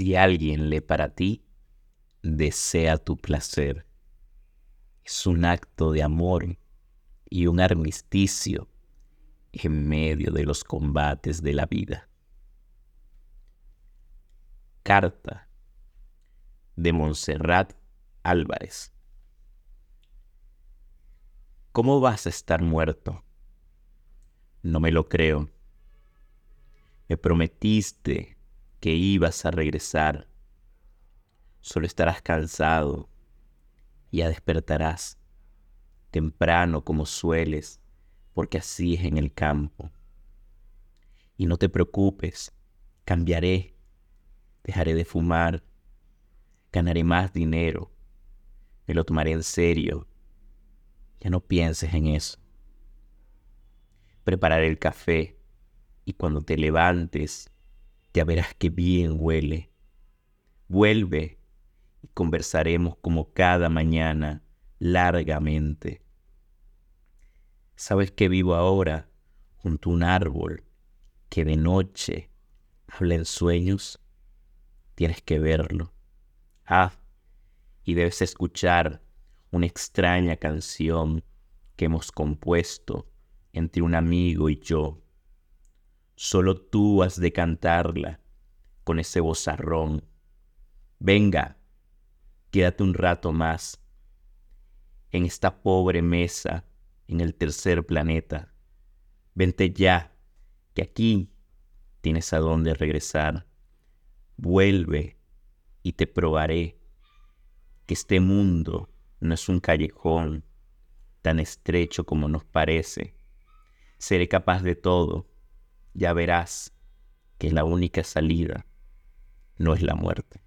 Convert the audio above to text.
Si alguien lee para ti, desea tu placer. Es un acto de amor y un armisticio en medio de los combates de la vida. Carta de Montserrat Álvarez. ¿Cómo vas a estar muerto? No me lo creo. Me prometiste que ibas a regresar. Solo estarás cansado. Ya despertarás temprano como sueles, porque así es en el campo. Y no te preocupes, cambiaré, dejaré de fumar, ganaré más dinero, me lo tomaré en serio. Ya no pienses en eso. Prepararé el café y cuando te levantes ya verás que bien huele. Vuelve y conversaremos como cada mañana largamente. ¿Sabes que vivo ahora junto a un árbol que de noche habla en sueños? Tienes que verlo. Ah, y debes escuchar una extraña canción que hemos compuesto entre un amigo y yo. Solo tú has de cantarla con ese vozarrón. Venga, quédate un rato más en esta pobre mesa en el tercer planeta. Vente ya, que aquí tienes a dónde regresar. Vuelve y te probaré que este mundo no es un callejón tan estrecho como nos parece. Seré capaz de todo ya verás que la única salida no es la muerte.